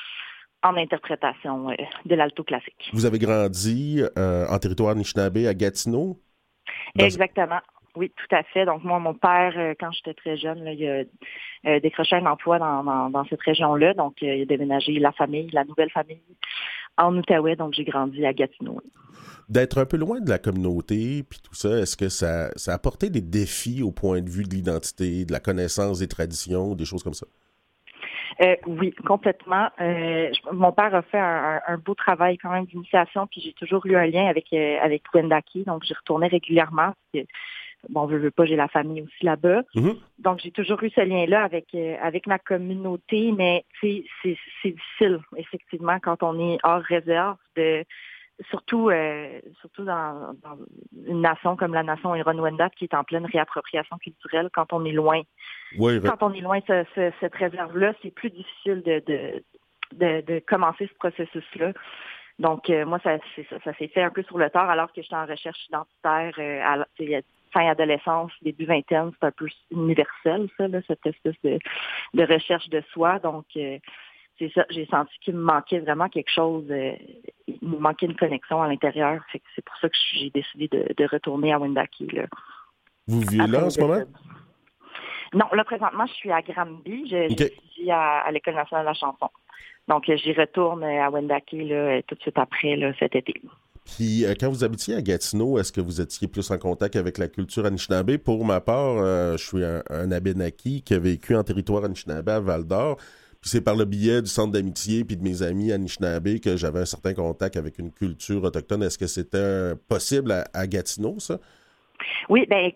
en interprétation de l'alto classique. Vous avez grandi en territoire Anishinaabe à Gatineau? Dans- Exactement. Oui, tout à fait. Donc moi, mon père, euh, quand j'étais très jeune, là, il a euh, décroché un emploi dans, dans, dans cette région-là. Donc euh, il a déménagé la famille, la nouvelle famille en Outaouais. Donc j'ai grandi à Gatineau. D'être un peu loin de la communauté, puis tout ça, est-ce que ça, ça a apporté des défis au point de vue de l'identité, de la connaissance des traditions, des choses comme ça? Euh, oui, complètement. Euh, je- mon père a fait un, un- un beau travail quand même d'initiation, puis j'ai toujours eu un lien avec euh, avec Wendaki, donc j'y retournais régulièrement. Parce que, bon, je veux pas, j'ai la famille aussi là-bas. Mhm. Donc j'ai toujours eu ce lien-là avec euh, avec ma communauté, mais c'est difficile effectivement quand on est hors réserve de surtout euh, surtout dans, dans une nation comme la nation Iran-Wendat qui est en pleine réappropriation culturelle quand on est loin Oui, quand on est loin de ce- ce- cette réserve-là, c'est plus difficile de, de, de, de commencer ce processus-là. Donc, euh, moi, ça, ça, ça s'est fait un peu sur le tard, alors que j'étais en recherche identitaire euh, à fin adolescence, début vingtaine, c'est un peu universel, ça, là, cette espèce de, de recherche de soi. Donc, euh, c'est ça, j'ai senti qu'il me manquait vraiment quelque chose, euh, il me manquait une connexion à l'intérieur. C'est pour ça que j'ai décidé de, de retourner à Wendake. Là. Vous vivez là en ce moment? Non, là, présentement, je suis à Granby. Je-. J'étudie à, à l'École nationale de la chanson. Donc, euh, j'y retourne à Wendake là, tout de suite après, là, cet été. Puis, euh, quand vous habitiez à Gatineau, est-ce que vous étiez plus en contact avec la culture Anishinaabe? Pour ma part, euh, je suis un, Abénaki qui a vécu en territoire Anishinaabe à Val-d'Or. Puis c'est par le biais du centre d'amitié puis de mes amis Anishinaabe que j'avais un certain contact avec une culture autochtone. Est-ce que c'était euh, possible à, Gatineau, ça? Oui, ben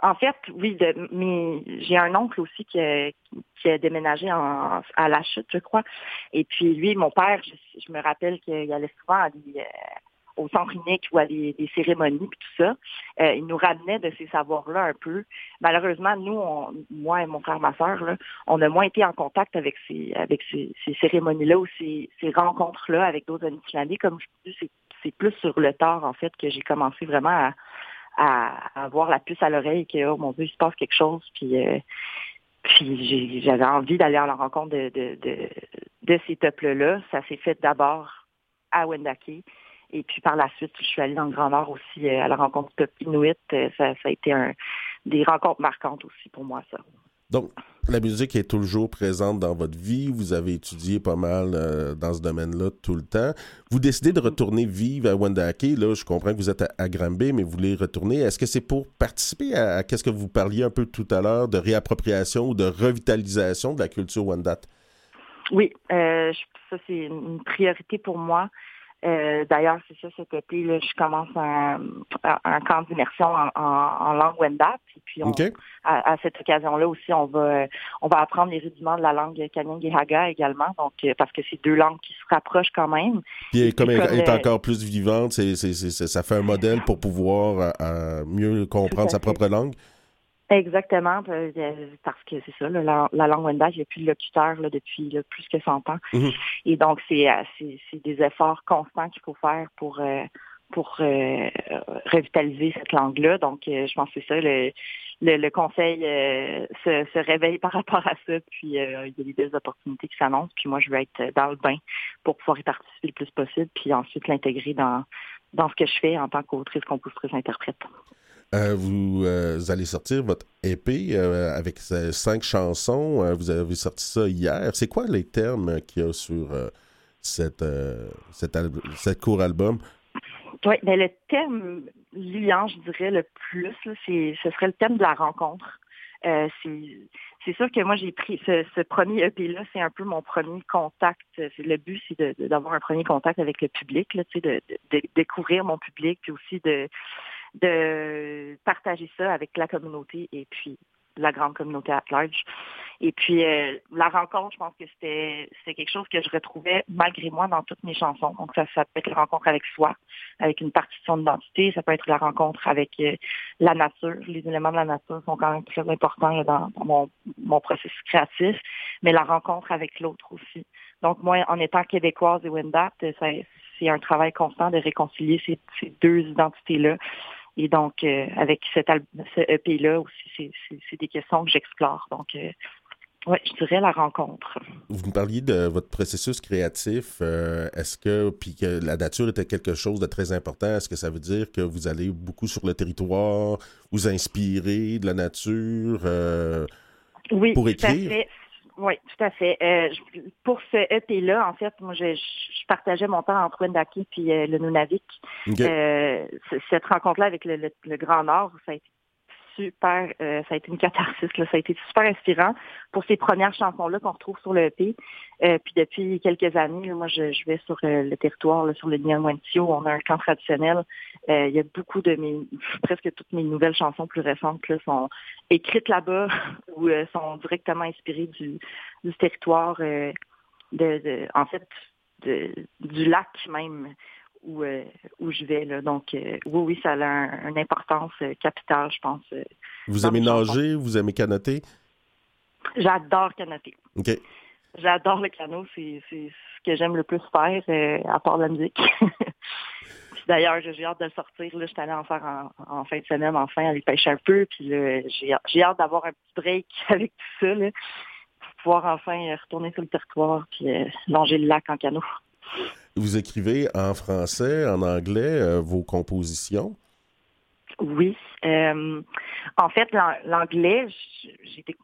en fait, oui, mais j'ai un oncle aussi qui a, déménagé en, à la chute, je crois. Et puis lui, mon père, je, je me rappelle qu'il allait souvent à des, au centre unique ou à des, des cérémonies puis tout ça. Euh, il nous ramenait de ces savoirs-là un peu. Malheureusement, nous, on- moi et mon frère, ma soeur, là, on a moins été en contact avec ces avec ces, ces cérémonies-là ou ces, ces rencontres-là avec d'autres Anishinaabe. Comme je dis, c'est plus sur le tard, en fait, que j'ai commencé vraiment à, à, avoir la puce à l'oreille que, oh mon Dieu, il se passe quelque chose. Puis, euh, puis j'avais envie d'aller à la rencontre de, de, de, de ces peuples-là. Ça s'est fait d'abord à Wendake. Et puis par la suite, je suis allée dans le Grand Nord aussi euh, à la rencontre peuple inuit. Euh, Ça, ça a été un, des rencontres marquantes aussi pour moi, ça. Donc, la musique est toujours présente dans votre vie. Vous avez étudié pas mal euh, dans ce domaine-là tout le temps. Vous décidez de retourner vivre à Wendake. Là, je comprends que vous êtes à, à Granby, mais vous voulez retourner. Est-ce que c'est pour participer à, à qu'est-ce que vous parliez un peu tout à l'heure de réappropriation ou de revitalisation de la culture Wendat? Oui, euh, je- ça c'est une priorité pour moi. Euh, D'ailleurs, c'est ça cet été, là, je commence un, un- camp d'immersion en, en- en langue Wendat. Et puis on, OK? à, à cette occasion-là aussi, on va on va apprendre les rudiments de la langue Kanyang et Haga également, donc euh, parce que c'est deux langues qui se rapprochent quand même. Puis comme elle comme, est euh, encore plus vivante, c'est, ça fait un modèle pour pouvoir euh, mieux comprendre sa propre langue. Exactement, euh, parce que c'est ça, la, la langue Wendat, il n'y a plus de locuteur là, depuis là, plus que 100 ans. Mhm. Et donc, c'est euh, c'est- des efforts constants qu'il faut faire pour euh, pour euh, revitaliser cette langue-là. Donc, je pense que c'est ça, le, le, le conseil euh, se, se réveille par rapport à ça, puis euh, il y a des belles opportunités qui s'annoncent, puis moi, je veux être dans le bain pour pouvoir y participer le plus possible, puis ensuite l'intégrer dans, dans ce que je fais en tant qu'autrice, compositrice, interprète. Euh, vous, euh, allez sortir votre EP euh, avec cinq chansons. Vous avez sorti ça hier. C'est quoi les termes qu'il y a sur cette, euh, cet, al- cet court album? Oui, ben le thème liant, je dirais, le plus, là, ce serait le thème de la rencontre. C'est, sûr que moi, j'ai pris ce, premier EP-là, c'est un peu mon premier contact. Le but, c'est d'avoir un premier contact avec le public, de découvrir mon public, puis aussi de, de partager ça avec la communauté et puis la grande communauté at large. Et puis euh, la rencontre, je pense que c'était quelque chose que je retrouvais malgré moi dans toutes mes chansons. Donc ça, ça peut être la rencontre avec soi, avec une partie de son identité, ça peut être la rencontre avec euh, la nature. Les éléments de la nature sont quand même très importants là, dans, mon, mon processus créatif, mais la rencontre avec l'autre aussi. Donc moi, en étant québécoise et Wendat, ça- c'est un travail constant de réconcilier ces, ces deux identités-là. Et donc, euh, avec cet ce EP-là aussi, c'est- des questions que j'explore. Donc, euh, ouais, je dirais la rencontre. Vous me parliez de votre processus créatif. euh, est-ce que, puis que la nature était quelque chose de très important, est-ce que ça veut dire que vous allez beaucoup sur le territoire, vous inspirer de la nature? euh, Oui, Pour écrire? fait. Oui, tout à fait. Euh, je- pour ce EP-là, en fait, moi, je, je partageais mon temps entre Wendake puis euh, le Nunavik. Euh, cette rencontre-là avec le, le- le Grand Nord, ça a été super, euh, ça a été une catharsis, là, ça a été super inspirant pour ces premières chansons-là qu'on retrouve sur le EP. Euh, puis depuis quelques années, là, moi, je, je vais sur euh, le territoire, là, sur le Nianwentio, on a un camp traditionnel. Euh, il y a beaucoup de mes, presque toutes mes nouvelles chansons plus récentes là, sont écrites là-bas (laughs) ou euh, sont directement inspirées du, du territoire, de, de- en fait, de- du lac même où, euh, où je vais. Là. Donc, euh, oui, oui, ça a un- une importance euh, capitale, je pense. vous aimez nager, vous aimez canoter? J'adore canoter. OK. J'adore le canot, c'est ce que j'aime le plus faire, euh, à part la musique. (laughs) D'ailleurs, j'ai hâte de sortir. Là, je suis allée en faire en, en fin de semaine, enfin, aller pêcher un peu. Puis là, j'ai hâte d'avoir un petit break (laughs) avec tout ça, là, pour pouvoir enfin retourner sur le territoire puis euh, longer le lac en canot. Vous écrivez en français, en anglais, euh, vos compositions? Oui. Euh, en fait, l'an- l'anglais,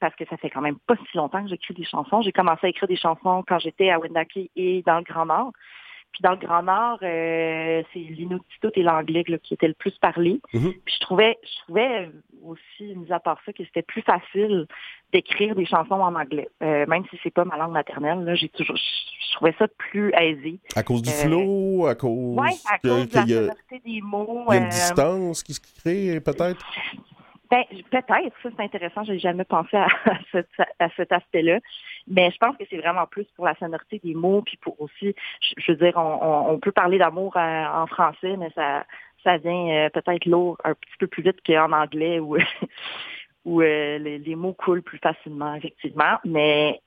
parce que ça fait quand même pas si longtemps que j'écris des chansons. J'ai commencé à écrire des chansons quand j'étais à Wendake et dans le Grand Nord. Puis dans le Grand Nord, euh, c'est l'Inuktitut et l'anglais qui étaient le plus parlé. Mhm. Puis je trouvais, je trouvais aussi, mis à part ça, que c'était plus facile d'écrire des chansons en anglais, Euh, même si c'est pas ma langue maternelle. Là, j'ai toujours, je, je trouvais ça plus aisé. À cause du Euh, flow, à cause Ouais, à cause de la a, des mots. il y a une distance qui se crée, peut-être? Ben, peut-être, ça c'est intéressant, j'ai jamais pensé à, (laughs) à cet, à cet aspect-là. Mais je pense que c'est vraiment plus pour la sonorité des mots, puis pour aussi, je, veux dire, on, peut parler d'amour euh, en français, mais ça, ça vient euh, peut-être lourd un petit peu plus vite qu'en anglais où, (laughs) où euh, les, les mots coulent plus facilement, effectivement. Mais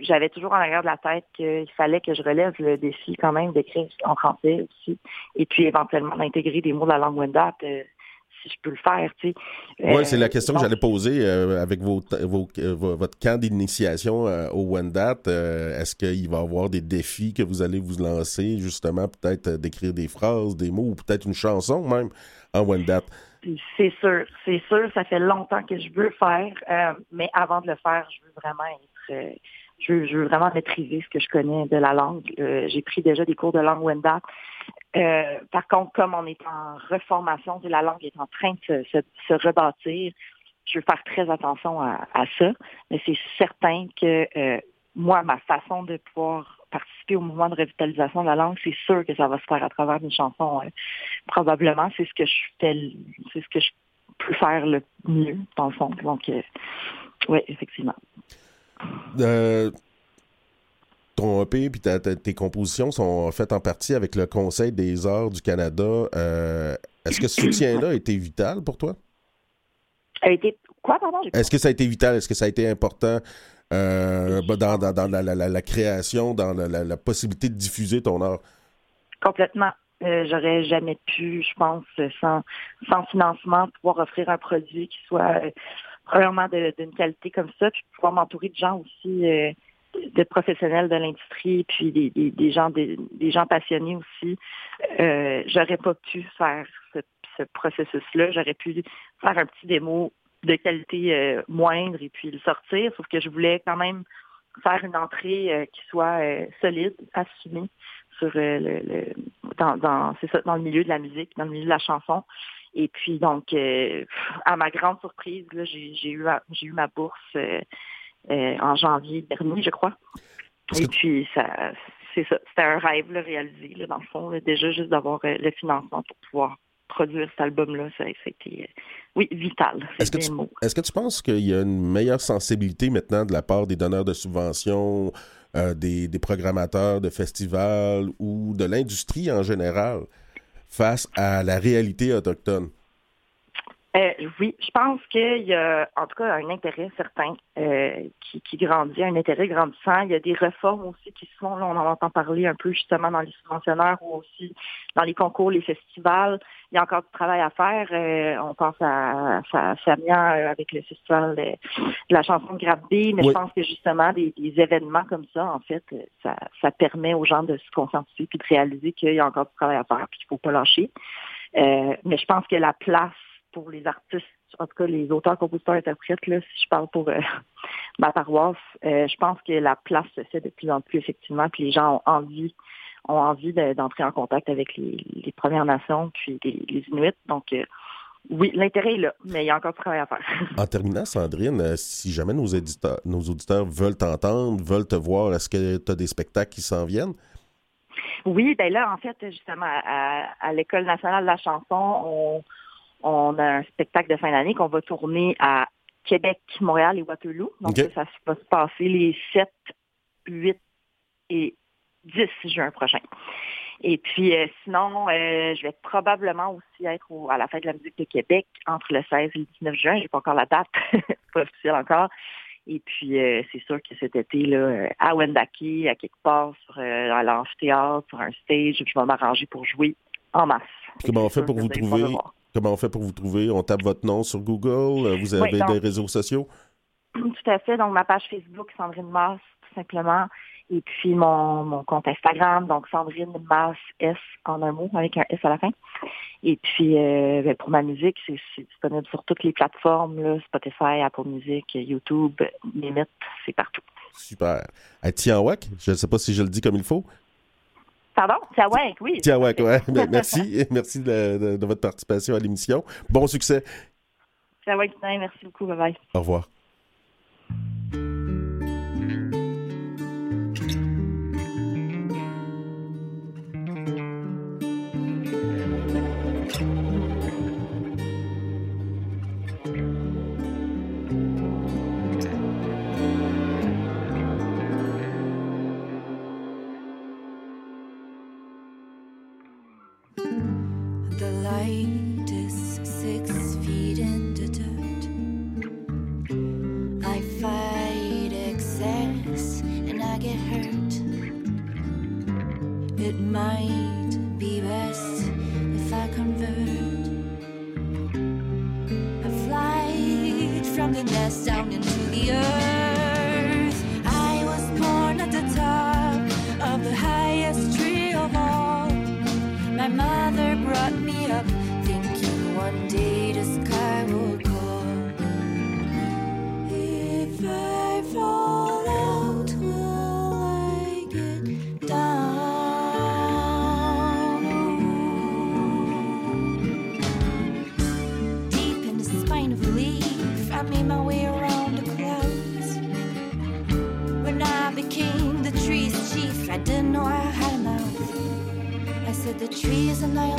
j'avais toujours en arrière de la tête qu'il fallait que je relève le défi quand même d'écrire en français aussi, et puis éventuellement d'intégrer des mots de la langue Wendat. Euh, si je peux le faire, tu sais. Oui, Euh, c'est la question que j'allais poser euh, avec vos, vos- euh, vo- votre camp d'initiation euh, au euh, Est-ce qu'il va y avoir des défis que vous allez vous lancer, justement, peut-être euh, d'écrire des phrases, des mots, ou peut-être une chanson même en Wendat? C'est sûr, c'est sûr, ça fait longtemps que je veux faire, euh, mais avant de le faire, je veux vraiment être, euh, je, veux, je veux vraiment maîtriser ce que je connais de la langue. Euh, J'ai pris déjà des cours de langue Wendat. Euh, par contre, comme on est en reformation, la langue est en train de se, rebâtir, je veux faire très attention à, ça, mais c'est certain que euh, moi, ma façon de pouvoir participer au mouvement de revitalisation de la langue, c'est sûr que ça va se faire à travers une chanson. euh, probablement, c'est ce que je fais, c'est ce que je peux faire le mieux, dans le fond. Donc, euh, oui, effectivement. Ton EP puis ta- ta- tes compositions sont faites en partie avec le Conseil des arts du Canada. Euh, Est-ce que ce soutien-là a été vital pour toi? A été quoi, pardon? Est-ce que ça a été vital? Est-ce que ça a été important euh, dans, dans- dans la, la- la- la création, dans la, possibilité de diffuser ton art? Complètement. Euh, J'aurais jamais pu, je pense, sans, sans financement, pouvoir offrir un produit qui soit premièrement d'une qualité comme ça, puis pouvoir m'entourer de gens aussi, de professionnels de l'industrie, puis des, des- des gens des, des gens passionnés aussi. Euh, J'aurais pas pu faire ce, ce processus-là. J'aurais pu faire un petit démo de qualité euh, moindre et puis le sortir, sauf que je voulais quand même faire une entrée euh, qui soit euh, solide, assumée sur euh, le, le- dans, dans c'est ça, dans le milieu de la musique, dans le milieu de la chanson. Et puis donc, euh, à ma grande surprise, là, j'ai j'ai eu j'ai eu ma bourse en janvier dernier, je crois. Et puis ça, c'est ça, c'était un rêve là, réalisé là, dans le fond, là, déjà juste d'avoir euh, le financement pour pouvoir produire cet album-là, ça, ça a été, euh, oui, vital. Est-ce que, tu, le mot. est-ce que tu penses qu'il y a une meilleure sensibilité maintenant de la part des donneurs de subventions, euh, des, des programmateurs de festivals ou de l'industrie en général face à la réalité autochtone? Euh, oui, je pense qu'il y a en tout cas un intérêt certain euh, qui, qui grandit, un intérêt grandissant. Il y a des réformes aussi qui se font, là, on en entend parler un peu justement dans les subventionnaires ou aussi dans les concours, les festivals. Il y a encore du travail à faire. Euh, on pense à, à Samia euh, avec le festival de, la chanson de mais Oui. je pense que justement des, des événements comme ça, en fait, euh, ça, ça permet aux gens de se conscientiser puis de réaliser qu'il y a encore du travail à faire puis qu'il faut pas lâcher. Euh, mais je pense que la place pour les artistes, en tout cas les auteurs, compositeurs, interprètes, là, si je parle pour euh, (laughs) ma paroisse, euh, je pense que la place se fait de plus en plus effectivement, puis les gens ont envie ont envie de- d'entrer en contact avec les, les Premières Nations, puis les, les Inuits. Donc euh, oui, l'intérêt est là, mais il y a encore du travail à faire. (laughs) En terminant, Sandrine, si jamais nos, éditeurs, nos auditeurs veulent t'entendre, veulent te voir, est-ce que tu as des spectacles qui s'en viennent? Oui, ben là, en fait, justement, à, à l'École nationale de la chanson, on, on a un spectacle de fin d'année qu'on va tourner à Québec, Montréal et Waterloo. Donc, ça va se passer les 7, 8 et 10 juin prochain. Et puis, euh, sinon, euh, je vais probablement aussi être au- à la Fête de la musique de Québec entre le 16 et le 19 juin. J'ai pas encore la date, (laughs) pas officiel encore. Et puis, euh, c'est sûr que cet été, là, à Wendake, à quelque part, sur, à l'amphithéâtre, sur un stage, je vais m'arranger pour jouer en masse. Puis comment on fait pour vous trouver? Comment on fait pour vous trouver? On tape votre nom sur Google? euh, Vous avez Oui, donc- des réseaux sociaux? (clears throat) Tout à fait. Donc, ma page Facebook, Sandrine Masse, tout simplement. Et puis, mon, mon compte Instagram, donc Sandrine Masse S en un mot, avec un S à la fin. Et puis, euh, ben, pour ma musique, c'est c'est disponible sur toutes les plateformes, là, Spotify, Apple Music, YouTube, Mimit, c'est partout. Super. À Tianwak, je ne sais pas si je le dis comme il faut. Pardon? Ouais, oui. Tianwak, ouais. Ben, Merci. Merci de, de- de votre participation à l'émission. Bon succès. Ouais, merci beaucoup. Bye bye. Au revoir. It might be best if I convert. A flight from the nest down into the earth. tonight.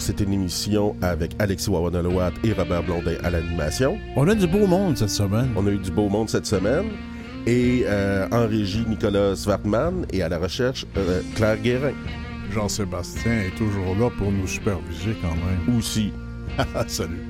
C'est une émission avec Alexis Wawanalowat et Robert Blondin à l'animation. On a du beau monde cette semaine. On a eu du beau monde cette semaine. Et euh, en régie, Nicolas Svartman et à la recherche, euh, Claire Guérin. Jean-Sébastien est toujours là pour nous superviser quand même. Aussi. (laughs) Salut.